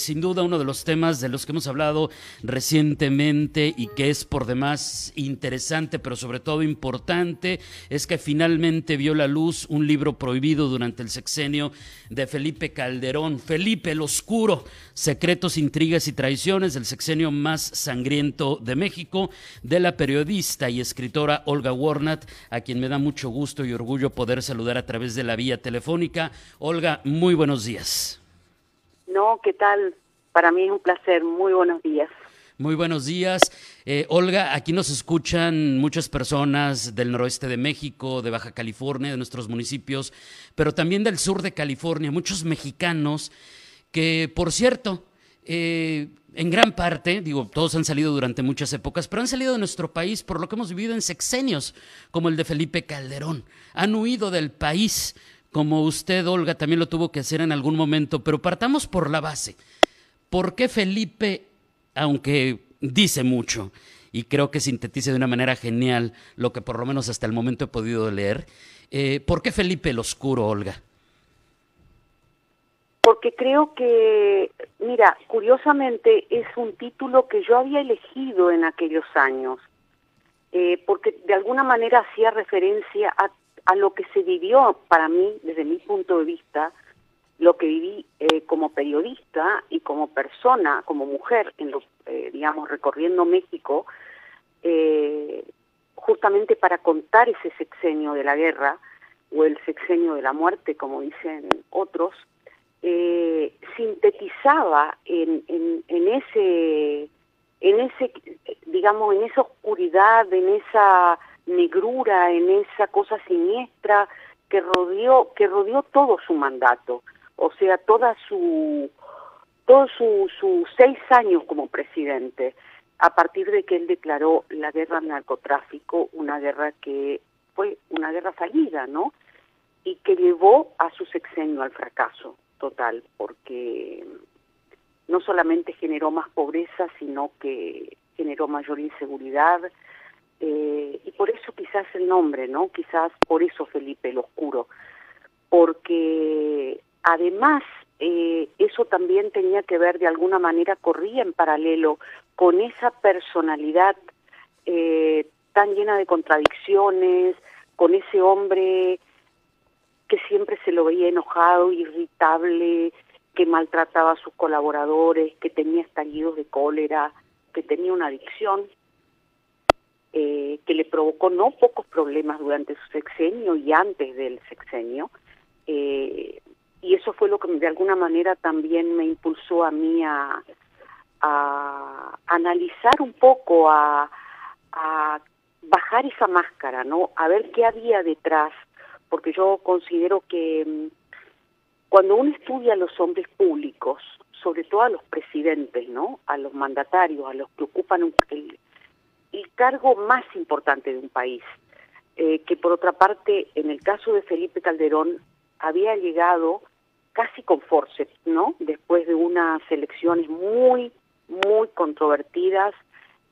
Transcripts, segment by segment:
Sin duda uno de los temas de los que hemos hablado recientemente y que es por demás interesante, pero sobre todo importante, es que finalmente vio la luz un libro prohibido durante el sexenio de Felipe Calderón, Felipe el Oscuro, Secretos, Intrigas y Traiciones del sexenio más sangriento de México, de la periodista y escritora Olga Warnat, a quien me da mucho gusto y orgullo poder saludar a través de la vía telefónica. Olga, muy buenos días. No, ¿qué tal? Para mí es un placer. Muy buenos días. Muy buenos días. Eh, Olga, aquí nos escuchan muchas personas del noroeste de México, de Baja California, de nuestros municipios, pero también del sur de California, muchos mexicanos que, por cierto, eh, en gran parte, digo, todos han salido durante muchas épocas, pero han salido de nuestro país por lo que hemos vivido en sexenios, como el de Felipe Calderón. Han huido del país como usted, Olga, también lo tuvo que hacer en algún momento, pero partamos por la base. ¿Por qué Felipe, aunque dice mucho, y creo que sintetiza de una manera genial lo que por lo menos hasta el momento he podido leer, eh, ¿por qué Felipe el Oscuro, Olga? Porque creo que, mira, curiosamente es un título que yo había elegido en aquellos años, eh, porque de alguna manera hacía referencia a a lo que se vivió para mí, desde mi punto de vista, lo que viví eh, como periodista y como persona, como mujer, en los, eh, digamos, recorriendo México, eh, justamente para contar ese sexenio de la guerra o el sexenio de la muerte, como dicen otros, sintetizaba en, en, en ese, en ese, digamos, en esa oscuridad, en esa negrura, en esa cosa siniestra que rodeó, que rodeó todo su mandato, o sea, toda todos sus su seis años como presidente, a partir de que él declaró la guerra al narcotráfico, una guerra que fue una guerra fallida, ¿no? Y que llevó a su sexenio al fracaso total, porque no solamente generó más pobreza, sino que generó mayor inseguridad, eh, y por eso quizás el nombre, ¿no? Quizás por eso Felipe el Oscuro, porque además eh, eso también tenía que ver de alguna manera, corría en paralelo con esa personalidad eh, tan llena de contradicciones, con ese hombre que siempre se lo veía enojado, irritable, que maltrataba a sus colaboradores, que tenía estallidos de cólera, que tenía una adicción eh, que le provocó no pocos problemas durante su sexenio y antes del sexenio. Eh, y eso fue lo que de alguna manera también me impulsó a mí a, analizar un poco, a, a bajar esa máscara, ¿no? A ver qué había detrás, porque yo considero que mm, cuando uno estudia a los hombres públicos, sobre todo a los presidentes, ¿no? A los mandatarios, a los que ocupan un, el, el cargo más importante de un país, eh, que por otra parte, en el caso de Felipe Calderón, había llegado casi con forceps, ¿no? Después de unas elecciones muy, muy controvertidas,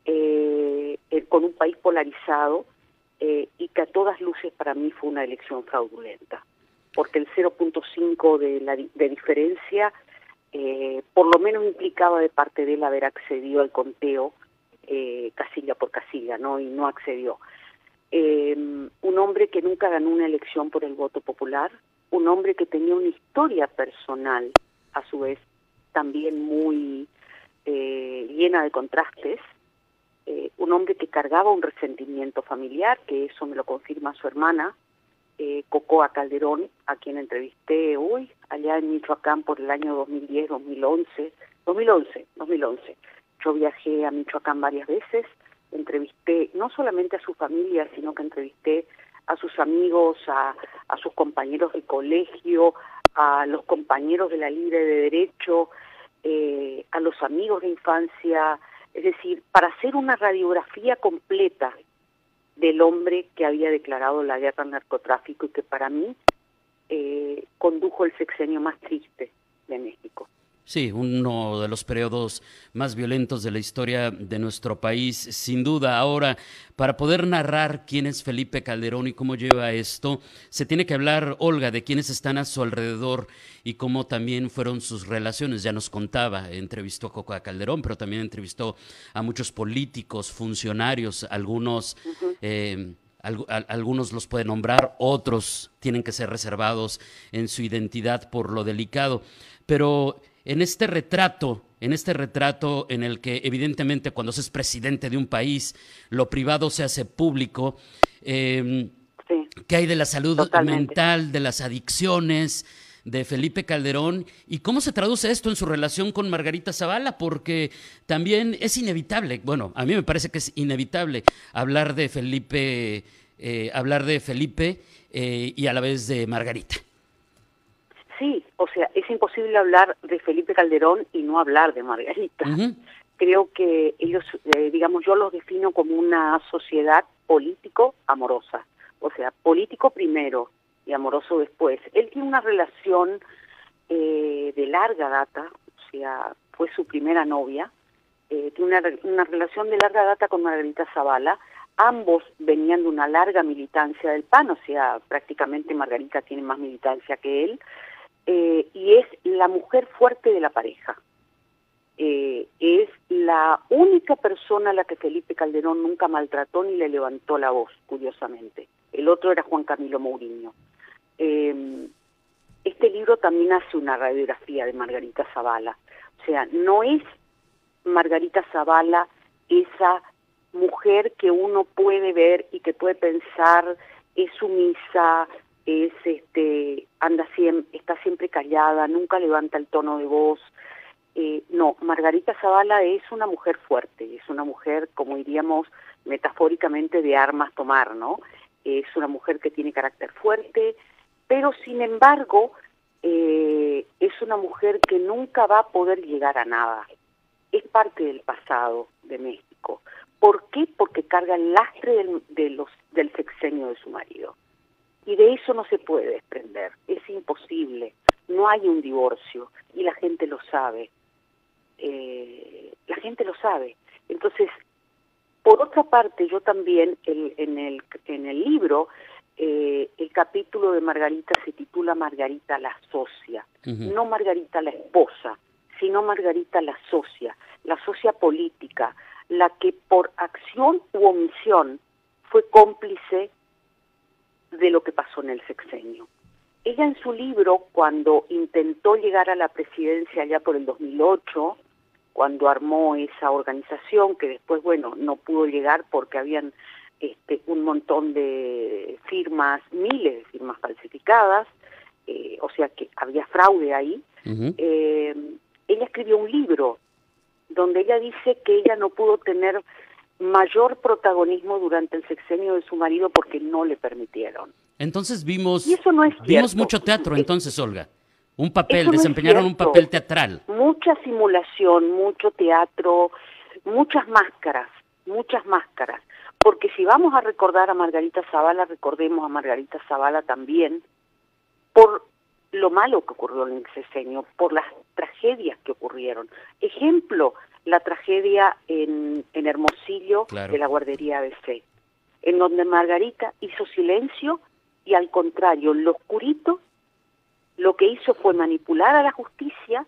eh, eh, con un país polarizado, y que a todas luces para mí fue una elección fraudulenta, porque el 0.5 de, la, de diferencia por lo menos implicaba de parte de él haber accedido al conteo eh, casilla por casilla, ¿no? Y no accedió. Eh, un hombre que nunca ganó una elección por el voto popular, un hombre que tenía una historia personal, a su vez, también muy eh, llena de contrastes, eh, un hombre que cargaba un resentimiento familiar, que eso me lo confirma su hermana, eh, Cocoa Calderón, a quien entrevisté hoy, allá en Michoacán por el año 2010, 2011, 2011, 2011. Yo viajé a Michoacán varias veces, entrevisté no solamente a su familia, sino que entrevisté a sus amigos, a, sus compañeros de colegio, a los compañeros de la Libre de Derecho, eh, a los amigos de infancia, es decir, para hacer una radiografía completa del hombre que había declarado la guerra al narcotráfico y que para mí eh, condujo el sexenio más triste de México. Sí, uno de los periodos más violentos de la historia de nuestro país, sin duda. Ahora, para poder narrar quién es Felipe Calderón y cómo lleva esto, se tiene que hablar, Olga, de quiénes están a su alrededor y cómo también fueron sus relaciones. Ya nos contaba, entrevistó a Coco Calderón, pero también entrevistó a muchos políticos, funcionarios, algunos... Eh, algunos los puede nombrar, otros tienen que ser reservados en su identidad por lo delicado. Pero en este retrato, en este retrato en el que evidentemente cuando se es presidente de un país, lo privado se hace público, eh, ¿qué hay de la salud mental, de las adicciones? de Felipe Calderón y cómo se traduce esto en su relación con Margarita Zavala, porque también es inevitable, bueno, a mí me parece que es inevitable hablar de Felipe, eh, hablar de Felipe eh, y a la vez de Margarita. Sí, o sea, es imposible hablar de Felipe Calderón y no hablar de Margarita. Creo que ellos, eh, digamos, yo los defino como una sociedad político amorosa. O sea, político primero y amoroso después. Él tiene una relación eh, de larga data, o sea, fue su primera novia, eh, tiene una, una relación de larga data con Margarita Zavala, ambos venían de una larga militancia del PAN, o sea, prácticamente Margarita tiene más militancia que él, eh, y es la mujer fuerte de la pareja. Eh, es la única persona a la que Felipe Calderón nunca maltrató ni le levantó la voz, curiosamente. El otro era Juan Camilo Mourinho. Eh, este libro también hace una radiografía de Margarita Zavala. O sea, no es Margarita Zavala esa mujer que uno puede ver y que puede pensar es sumisa, es este anda siempre está siempre callada nunca levanta el tono de voz. Eh, no Margarita Zavala es una mujer fuerte es una mujer como diríamos metafóricamente de armas tomar no es una mujer que tiene carácter fuerte pero sin embargo eh, es una mujer que nunca va a poder llegar a nada. Es parte del pasado de México. ¿por qué? porque carga el lastre del, de los, del sexenio de su marido y de eso no se puede desprender, es imposible, no hay un divorcio y la gente lo sabe, eh, la gente lo sabe. Entonces, por otra parte, yo también en, el, en el libro, eh, el capítulo de Margarita se titula Margarita la socia, no Margarita la esposa, sino Margarita la socia, la socia política, la que por acción u omisión fue cómplice de lo que pasó en el sexenio. Ella en su libro, cuando intentó llegar a la presidencia ya por el 2008, cuando armó esa organización, que después, bueno, no pudo llegar porque habían este, un montón de firmas, miles de firmas falsificadas, eh, o sea que había fraude ahí, eh, ella escribió un libro donde ella dice que ella no pudo tener mayor protagonismo durante el sexenio de su marido porque no le permitieron. Entonces vimos, vimos mucho teatro entonces, Olga. Un papel, desempeñaron un papel teatral. Mucha simulación, mucho teatro, muchas máscaras, muchas máscaras. Porque si vamos a recordar a Margarita Zavala, recordemos a Margarita Zavala también por lo malo que ocurrió en el sexenio, por las tragedias que ocurrieron. Ejemplo, la tragedia en, en Hermosillo de la guardería ABC, en donde Margarita hizo silencio y al contrario, lo oscurito lo que hizo fue manipular a la justicia,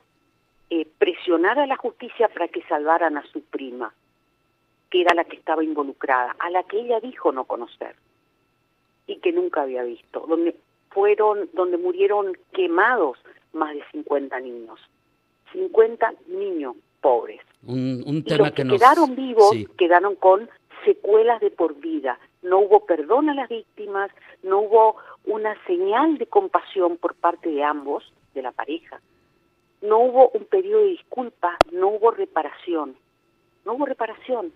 eh, presionar a la justicia para que salvaran a su prima, que era la que estaba involucrada, a la que ella dijo no conocer y que nunca había visto, donde fueron, donde murieron quemados más de 50 niños, 50 niños pobres. Un, tema los que, quedaron vivos quedaron con secuelas de por vida. No hubo perdón a las víctimas, no hubo una señal de compasión por parte de ambos, de la pareja. No hubo un periodo de disculpas, no hubo reparación. No hubo reparación.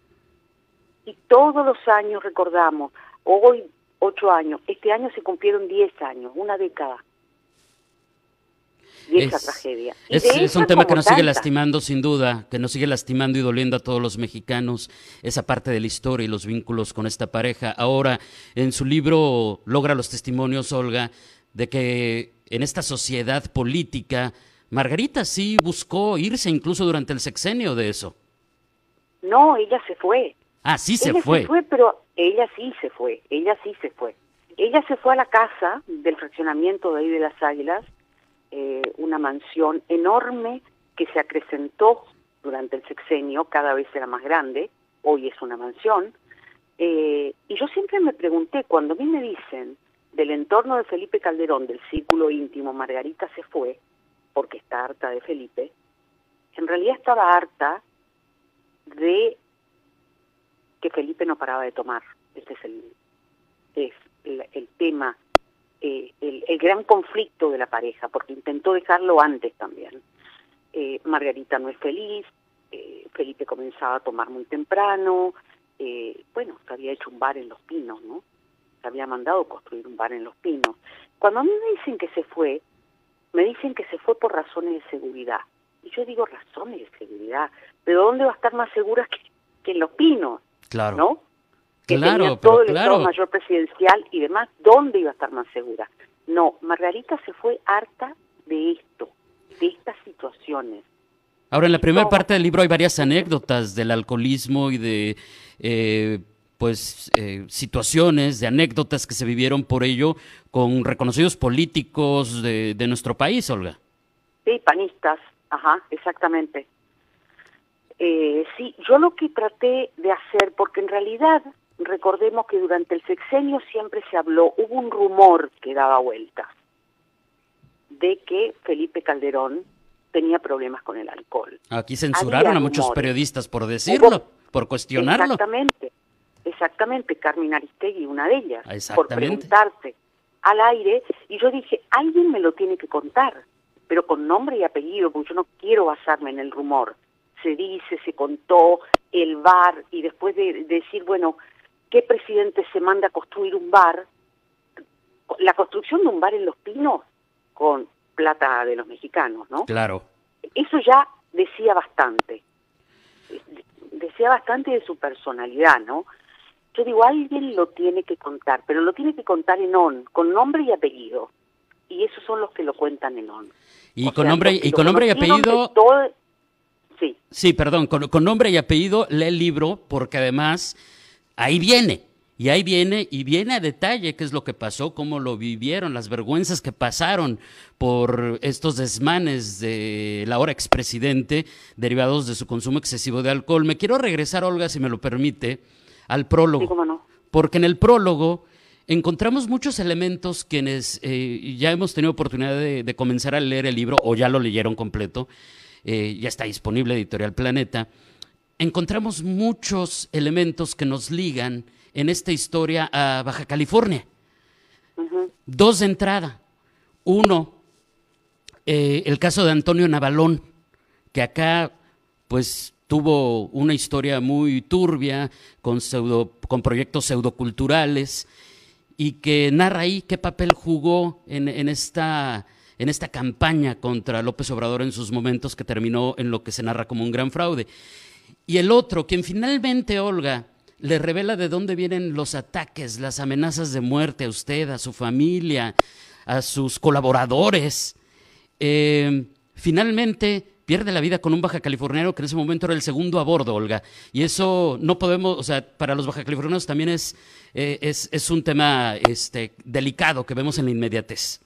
Y todos los años recordamos, hoy ocho años, este año se cumplieron diez años, una década esa tragedia. es, un tema que nos sigue lastimando sin duda, que nos sigue lastimando y doliendo a todos los mexicanos, esa parte de la historia y los vínculos con esta pareja. Ahora, en su libro logra los testimonios, Olga, de que en esta sociedad política Margarita sí buscó irse incluso durante el sexenio de eso. No, ella se fue. Ah, sí se ella fue. se fue, pero ella sí se fue, ella sí se fue. Ella se fue a la casa del fraccionamiento de ahí de las Águilas, eh, una mansión enorme que se acrecentó durante el sexenio, cada vez era más grande, hoy es una mansión. Eh, y yo siempre me pregunté, cuando a mí me dicen del entorno de Felipe Calderón, del círculo íntimo, Margarita se fue, porque está harta de Felipe, en realidad estaba harta de que Felipe no paraba de tomar. Este es el, el, tema, eh, el, el, gran conflicto de la pareja, porque intentó dejarlo antes también. Eh, Margarita no es feliz, eh, Felipe comenzaba a tomar muy temprano, bueno, se había hecho un bar en Los Pinos, ¿no? Se había mandado construir un bar en Los Pinos. Cuando a mí me dicen que se fue, me dicen que se fue por razones de seguridad. Y yo digo razones de seguridad, pero ¿dónde va a estar más segura que en Los Pinos? Claro. ¿No? Que claro, tenía todo el claro. Estado Mayor Presidencial y demás, ¿dónde iba a estar más segura? No, Margarita se fue harta de esto, de estas situaciones. Ahora, en la primera parte del libro hay varias anécdotas del alcoholismo y de, eh, pues, eh, situaciones, de anécdotas que se vivieron por ello con reconocidos políticos de, de nuestro país, Olga. Sí, panistas, ajá, exactamente. Eh, sí, yo lo que traté de hacer, porque en realidad recordemos que durante el sexenio siempre se habló, hubo un rumor que daba vueltas de que Felipe Calderón tenía problemas con el alcohol. Aquí censuraron Había a muchos rumores. periodistas por decirlo, Hubo- por cuestionarlo. Exactamente, exactamente, Carmen Aristegui, una de ellas, por preguntarse al aire, y yo dije, alguien me lo tiene que contar, pero con nombre y apellido, porque yo no quiero basarme en el rumor. Se dice, se contó, el bar, y después de, de decir, bueno, ¿qué presidente se manda a construir un bar? La construcción de un bar en Los Pinos con plata de los mexicanos, ¿no? Claro. eso ya decía bastante. Decía bastante de su personalidad, ¿no? Yo digo, alguien lo tiene que contar, pero lo tiene que contar en on, con nombre y apellido. Y esos son los que lo cuentan en on. Y O con sea, nombre, y con nombre y apellido, todo- Sí, sí, perdón, con, con nombre y apellido lee el libro porque además ahí viene. Y ahí viene, y viene a detalle qué es lo que pasó, cómo lo vivieron, las vergüenzas que pasaron por estos desmanes de la ahora expresidente derivados de su consumo excesivo de alcohol. Me quiero regresar, Olga, si me lo permite, al prólogo. sí, cómo no. Porque en el prólogo encontramos muchos elementos quienes eh, ya hemos tenido oportunidad de, de comenzar a leer el libro o ya lo leyeron completo, eh, ya está disponible Editorial Planeta. Encontramos muchos elementos que nos ligan en esta historia a Baja California. Dos de entrada. Uno, eh, el caso de Antonio Navalón, que acá pues tuvo una historia muy turbia con, pseudo, con proyectos pseudoculturales y que narra ahí qué papel jugó en, en esta, en esta campaña contra López Obrador en sus momentos que terminó en lo que se narra como un gran fraude. Y el otro, quien finalmente, Olga, le revela de dónde vienen los ataques, las amenazas de muerte a usted, a su familia, a sus colaboradores. Eh, finalmente pierde la vida con un baja californiano que en ese momento era el segundo a bordo, Olga. Y eso no podemos, o sea, para los baja californianos también es, eh, es, es un tema este, delicado que vemos en la inmediatez.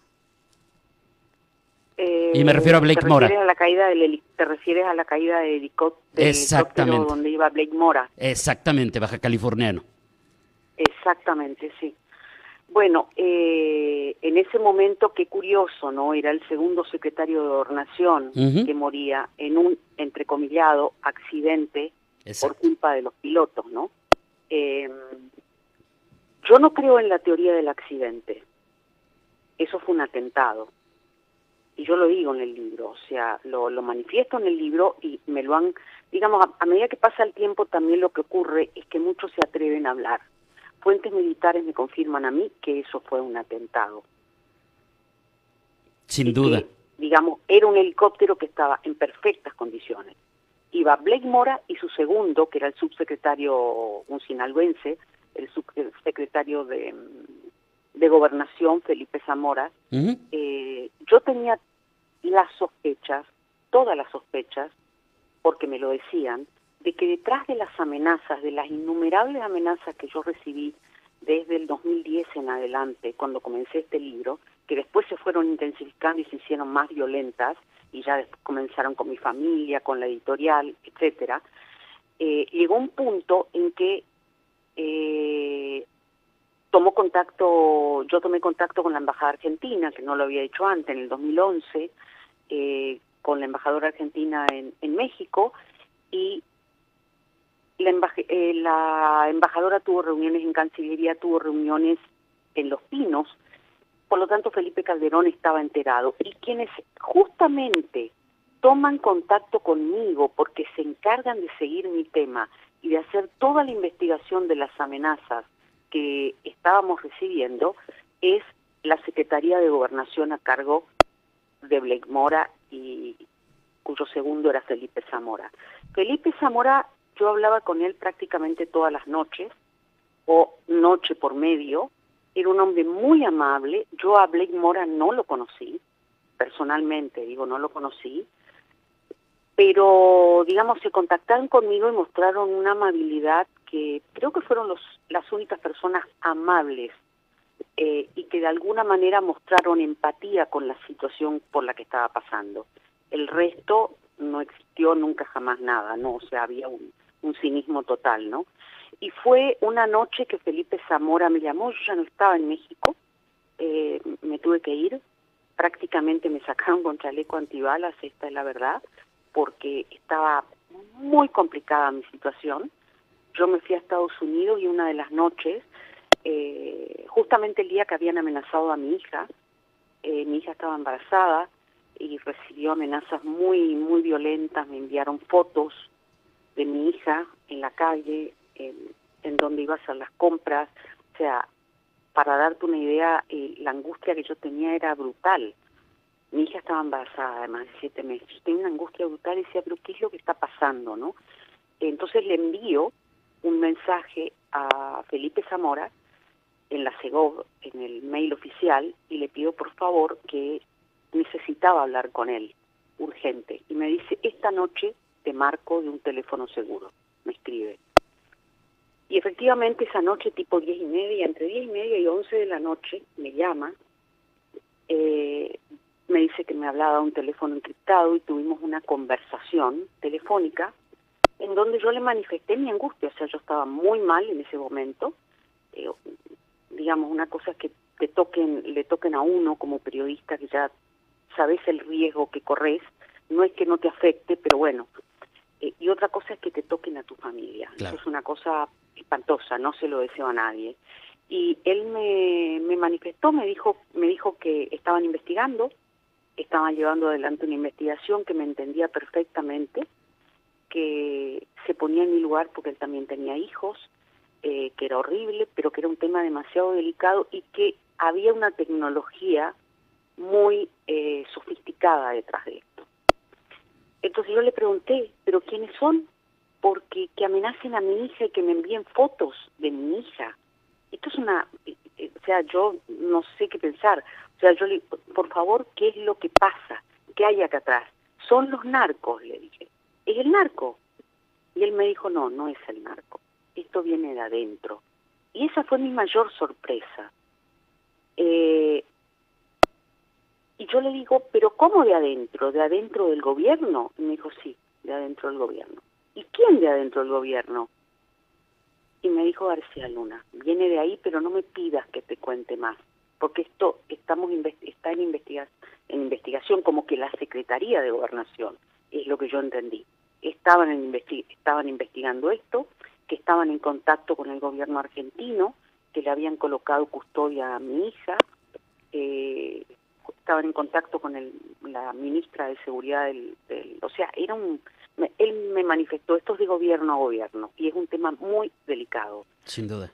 Eh, Y me refiero a Blake ¿te Mora. a la caída del ¿Te refieres a la caída del helicóptero, del Exactamente. donde iba Blake Mora? Exactamente, baja californiano. Exactamente, sí. Bueno, eh, en ese momento, qué curioso, ¿no? Era el segundo secretario de Gobernación que moría en un, entrecomillado, accidente por culpa de los pilotos, ¿no? Eh, yo no creo en la teoría del accidente. Eso fue un atentado. Y yo lo digo en el libro, o sea, lo, lo manifiesto en el libro y me lo han, digamos, a, a medida que pasa el tiempo también lo que ocurre es que muchos se atreven a hablar. Fuentes militares me confirman a mí que eso fue un atentado. Sin y duda. que, digamos, era un helicóptero que estaba en perfectas condiciones. Iba Blake Mora y su segundo, que era el subsecretario, un sinaloense, el subsecretario de, de Gobernación, Felipe Zamora. Eh, yo tenía las sospechas, todas las sospechas, porque me lo decían, de que detrás de las amenazas, de las innumerables amenazas que yo recibí desde el 2010 en adelante, cuando comencé este libro, que después se fueron intensificando y se hicieron más violentas, y ya comenzaron con mi familia, con la editorial, etcétera, eh, llegó un punto en que eh, tomó contacto, yo tomé contacto con la embajada argentina, que no lo había hecho antes, en el 2011, eh, con la embajadora argentina en, en México, y la, eh, la embajadora tuvo reuniones en Cancillería, tuvo reuniones en Los Pinos, por lo tanto Felipe Calderón estaba enterado. Y quienes justamente toman contacto conmigo porque se encargan de seguir mi tema y de hacer toda la investigación de las amenazas que estábamos recibiendo es la Secretaría de Gobernación a cargo de Blake Mora y cuyo segundo era Felipe Zamora. Felipe Zamora, yo hablaba con él prácticamente todas las noches, o noche por medio, era un hombre muy amable, yo a Blake Mora no lo conocí, personalmente digo, no lo conocí, pero digamos se contactaron conmigo y mostraron una amabilidad que creo que fueron los, las únicas personas amables eh, y que de alguna manera mostraron empatía con la situación por la que estaba pasando. El resto no existió nunca jamás nada, ¿no? O sea, había un, cinismo total, ¿no? Y fue una noche que Felipe Zamora me llamó, yo ya no estaba en México, eh, me tuve que ir, prácticamente me sacaron con chaleco antibalas, esta es la verdad, porque estaba muy complicada mi situación. Yo me fui a Estados Unidos y una de las noches, eh, justamente el día que habían amenazado a mi hija, eh, mi hija estaba embarazada y recibió amenazas muy, muy violentas, me enviaron fotos de mi hija en la calle, en, donde iba a hacer las compras, o sea, para darte una idea, eh, la angustia que yo tenía era brutal. Mi hija estaba embarazada, además de siete meses. Yo tenía una angustia brutal y decía, pero ¿qué es lo que está pasando, no? Entonces le envío un mensaje a Felipe Zamora en la CEGOV, en el mail oficial, y le pido por favor que necesitaba hablar con él, urgente. Y me dice, esta noche te marco de un teléfono seguro, me escribe. Y efectivamente esa noche, tipo diez y media, entre diez y media y once de la noche, me llama, eh, me dice que me hablaba un teléfono encriptado y tuvimos una conversación telefónica en donde yo le manifesté mi angustia, o sea, yo estaba muy mal en ese momento, eh, digamos, una cosa es que te toquen, le toquen a uno como periodista que ya sabes el riesgo que corres, no es que no te afecte, pero bueno, eh, y otra cosa es que te toquen a tu familia, eso es una cosa espantosa, no se lo deseo a nadie. Y él me, me manifestó, me dijo, me dijo que estaban investigando, estaban llevando adelante una investigación que me entendía perfectamente, que se ponía en mi lugar porque él también tenía hijos, eh, que era horrible, pero que era un tema demasiado delicado y que había una tecnología muy eh, sofisticada detrás de esto. Entonces yo le pregunté, ¿pero quiénes son? Porque que amenacen a mi hija y que me envíen fotos de mi hija. Esto es una, eh, o sea, yo no sé qué pensar. O sea, yo le por favor, ¿qué es lo que pasa? ¿Qué hay acá atrás? Son los narcos, le dije. ¿Es el narco? Y él me dijo, no, no es el narco. Esto viene de adentro. Y esa fue mi mayor sorpresa. Eh, y yo le digo, ¿pero cómo de adentro? ¿De adentro del gobierno? Y me dijo, sí, de adentro del gobierno. ¿Y quién de adentro del gobierno? Y me dijo García Luna, viene de ahí, pero no me pidas que te cuente más porque esto estamos está en, investiga en investigación como que la Secretaría de Gobernación, es lo que yo entendí. Estaban, en estaban investigando esto, que estaban en contacto con el gobierno argentino, que le habían colocado custodia a mi hija, eh, estaban en contacto con el, la ministra de Seguridad del, del... O sea, era un... Él me manifestó, esto es de gobierno a gobierno, y es un tema muy delicado. Sin duda.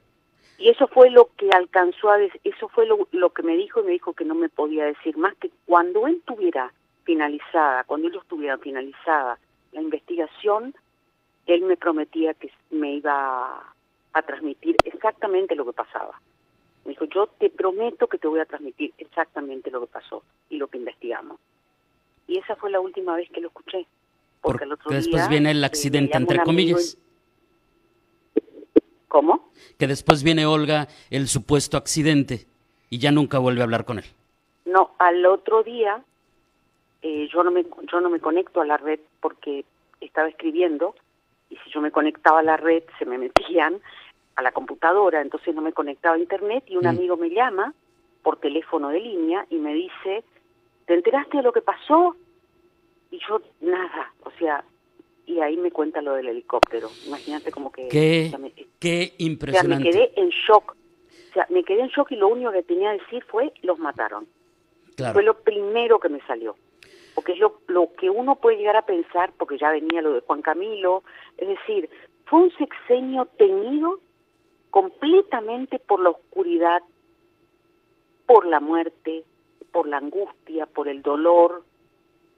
Y eso fue lo que alcanzó a decir, eso fue lo, lo que me dijo y me dijo que no me podía decir más que cuando él tuviera finalizada, cuando él estuviera finalizada la investigación, él me prometía que me iba a transmitir exactamente lo que pasaba. Me dijo, yo te prometo que te voy a transmitir exactamente lo que pasó y lo que investigamos. y esa fue la última vez que lo escuché. Porque, después viene el accidente, entre comillas. ¿Cómo? Que después viene Olga el supuesto accidente y ya nunca vuelve a hablar con él. No, al otro día eh, yo no me yo no me conecto a la red porque estaba escribiendo y si yo me conectaba a la red se me metían a la computadora, entonces no me conectaba a internet y un mm. amigo me llama por teléfono de línea y me dice, ¿te enteraste de lo que pasó? Y yo, nada, o sea, y ahí me cuenta lo del helicóptero. Imagínate como que... Qué, impresionante. O sea, me quedé en shock. O sea, me quedé en shock y lo único que tenía que decir fue, los mataron. Fue lo primero que me salió. Porque es lo, que uno puede llegar a pensar, porque ya venía lo de Juan Camilo, es decir, fue un sexenio tenido completamente por la oscuridad, por la muerte, por la angustia, por el dolor.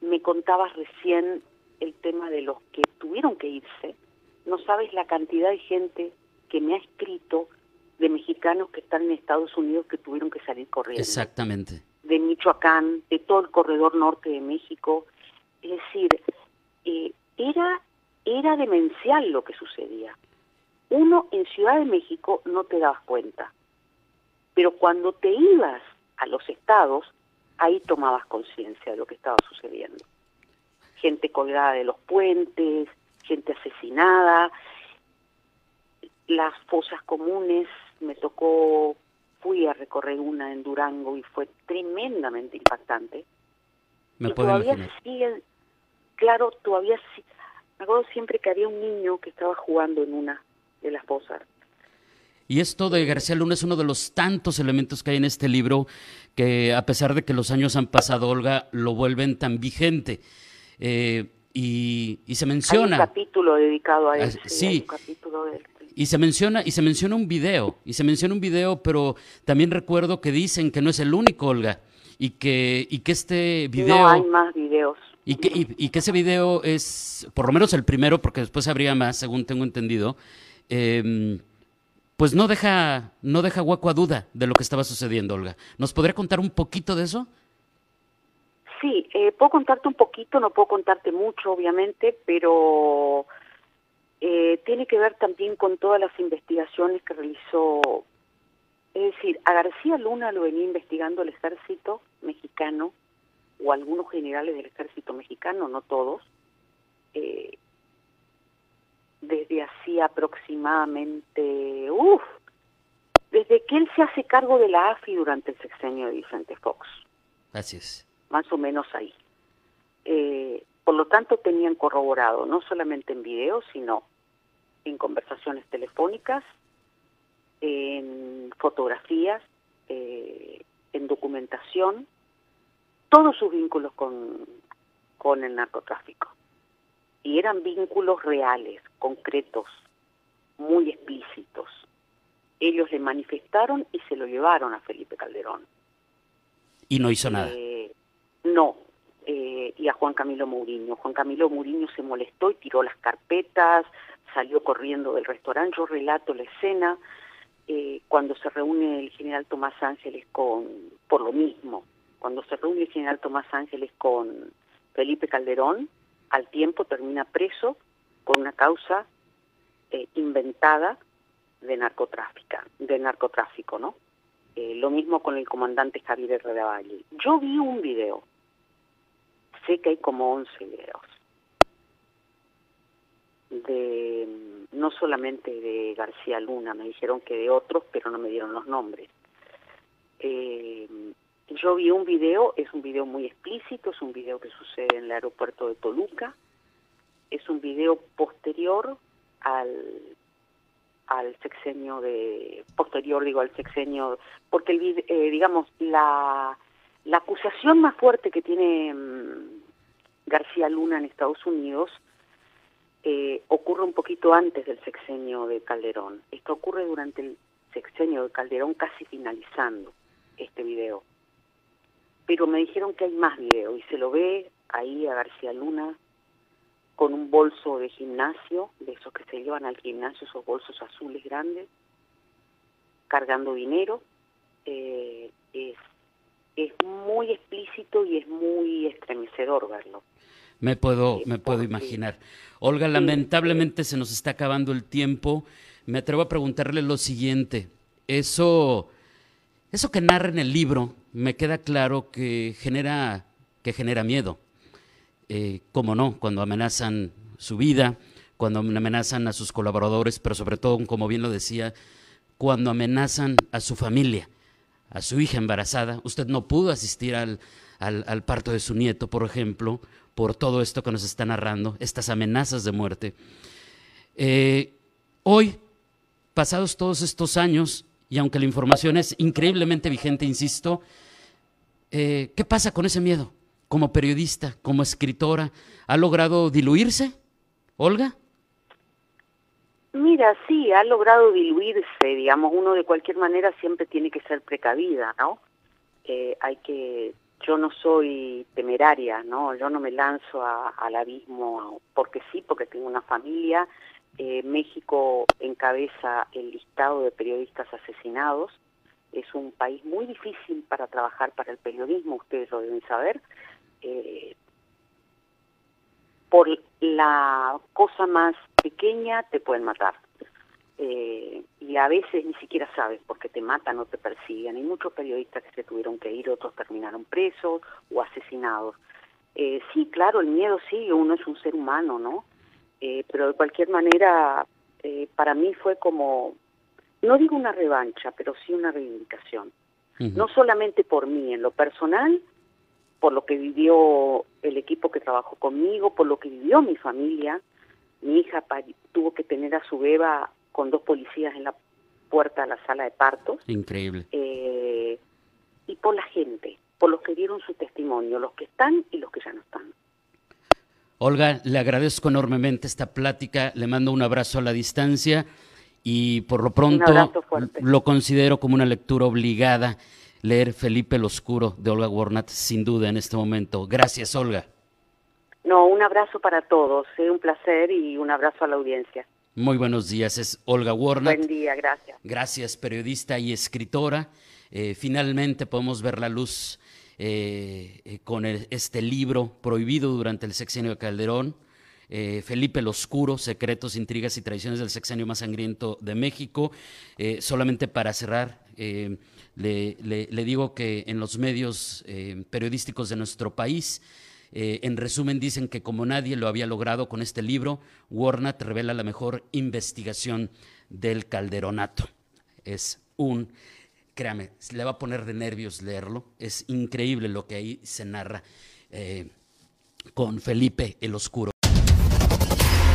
Me contabas recién el tema de los que tuvieron que irse. No sabes la cantidad de gente que me ha escrito de mexicanos que están en Estados Unidos que tuvieron que salir corriendo. Exactamente. De Michoacán, de todo el corredor norte de México. Es decir, eh, era, era demencial lo que sucedía. Uno en Ciudad de México no te dabas cuenta, pero cuando te ibas a los estados, ahí tomabas conciencia de lo que estaba sucediendo. Gente colgada de los puentes, gente asesinada, las fosas comunes, me tocó, fui a recorrer una en Durango y fue tremendamente impactante. Me puedo todavía siguen, claro, todavía sí, me acuerdo siempre que había un niño que estaba jugando en una de las fosas. Y esto de García Luna es uno de los tantos elementos que hay en este libro que a pesar de que los años han pasado, Olga, lo vuelven tan vigente. Eh, y, y, se menciona... Hay un capítulo dedicado a eso. Sí. Y se menciona y se menciona un video y se menciona un video, pero también recuerdo que dicen que no es el único, Olga, y que y que este video. No hay más videos. Y que, y que ese video es, por lo menos el primero, porque después habría más, según tengo entendido, eh, pues no deja, no deja hueco a duda de lo que estaba sucediendo, Olga. ¿Nos podría contar un poquito de eso? Sí, eh, puedo contarte un poquito, no puedo contarte mucho, obviamente, pero eh, tiene que ver también con todas las investigaciones que realizó. Es decir, a García Luna lo venía investigando el ejército mexicano o algunos generales del ejército mexicano, no todos, eh, desde hacía aproximadamente, uff, desde que él se hace cargo de la AFI durante el sexenio de Vicente Fox. Así es. Más o menos ahí. Eh, por lo tanto, tenían corroborado, no solamente en video, sino en conversaciones telefónicas, en fotografías, eh, en documentación, todos sus vínculos con, con el narcotráfico y eran vínculos reales, concretos, muy explícitos. Ellos le manifestaron y se lo llevaron a Felipe Calderón. ¿Y no hizo nada? Eh, no, eh, y a Juan Camilo Mourinho. Juan Camilo Mourinho se molestó y tiró las carpetas, salió corriendo del restaurante. Yo relato la escena eh, cuando se reúne el general Tomás Ángeles con, por lo mismo, cuando se reúne el general Tomás Ángeles con Felipe Calderón, al tiempo termina preso por una causa eh, inventada de narcotráfico, de narcotráfico, ¿no? Eh, lo mismo con el comandante Javier Herrera Valle. Yo vi un video, sé que hay como 11 videos, de no solamente de García Luna, me dijeron que de otros, pero no me dieron los nombres. Eh, yo vi un video, es un video muy explícito, es un video que sucede en el aeropuerto de Toluca, es un video posterior al al sexenio de posterior digo al sexenio porque el eh, digamos la la acusación más fuerte que tiene mm, García Luna en Estados Unidos eh, ocurre un poquito antes del sexenio de Calderón. Esto ocurre durante el sexenio de Calderón, casi finalizando este video pero me dijeron que hay más video y se lo ve ahí a García Luna con un bolso de gimnasio, de esos que se llevan al gimnasio, esos bolsos azules grandes, cargando dinero. Eh, es es muy explícito y es muy estremecedor verlo. Me puedo, me puedo imaginar. Olga, lamentablemente se nos está acabando el tiempo. Me atrevo a preguntarle lo siguiente. Eso, eso que narra en el libro, me queda claro que genera, que genera miedo. Eh, ¿Cómo no? Cuando amenazan su vida, cuando amenazan a sus colaboradores, pero sobre todo, como bien lo decía, cuando amenazan a su familia, a su hija embarazada. Usted no pudo asistir al, al, parto de su nieto, por ejemplo, por todo esto que nos está narrando, estas amenazas de muerte. Eh, hoy, pasados todos estos años, y aunque la información es increíblemente vigente, insisto, eh, ¿qué pasa con ese miedo? Como periodista, como escritora, ¿ha logrado diluirse, Olga? Mira, sí, ha logrado diluirse, digamos, uno de cualquier manera siempre tiene que ser precavida, ¿no? Eh, hay que, yo no soy temeraria, ¿no? Yo no me lanzo al abismo porque sí, porque tengo una familia. Eh, México encabeza el listado de periodistas asesinados. Es un país muy difícil para trabajar para el periodismo, ustedes lo deben saber. Eh, por la cosa más pequeña te pueden matar. Eh, y a veces ni siquiera sabes porque te matan o te persiguen. Hay muchos periodistas que se tuvieron que ir, otros terminaron presos o asesinados. Eh, sí, claro, el miedo sigue, uno es un ser humano, ¿no? Eh, pero de cualquier manera, para mí fue como, no digo una revancha, pero sí una reivindicación. No solamente por mí, en lo personal, por lo que vivió el equipo que trabajó conmigo, por lo que vivió mi familia. Mi hija tuvo que tener a su beba con dos policías en la puerta de la sala de partos. Increíble. Eh, y por la gente, por los que dieron su testimonio, los que están y los que ya no están. Olga, le agradezco enormemente esta plática, le mando un abrazo a la distancia y por lo pronto lo considero como una lectura obligada leer Felipe el Oscuro de Olga Warnat, sin duda, en este momento. Gracias, Olga. No, un abrazo para todos, ¿eh? un placer y un abrazo a la audiencia. Muy buenos días, es Olga Warnat. Buen día, gracias. Gracias, periodista y escritora. Eh, finalmente podemos ver la luz eh, con este libro prohibido durante el sexenio de Calderón. Felipe el Oscuro, Secretos, Intrigas y Traiciones del Sexenio Más Sangriento de México. solamente para cerrar, le, digo que en los medios eh, periodísticos de nuestro país, eh, en resumen, dicen que como nadie lo había logrado con este libro, Warnat revela la mejor investigación del calderonato. Es un, créame, le va a poner de nervios leerlo. Es increíble lo que ahí se narra eh, con Felipe el Oscuro.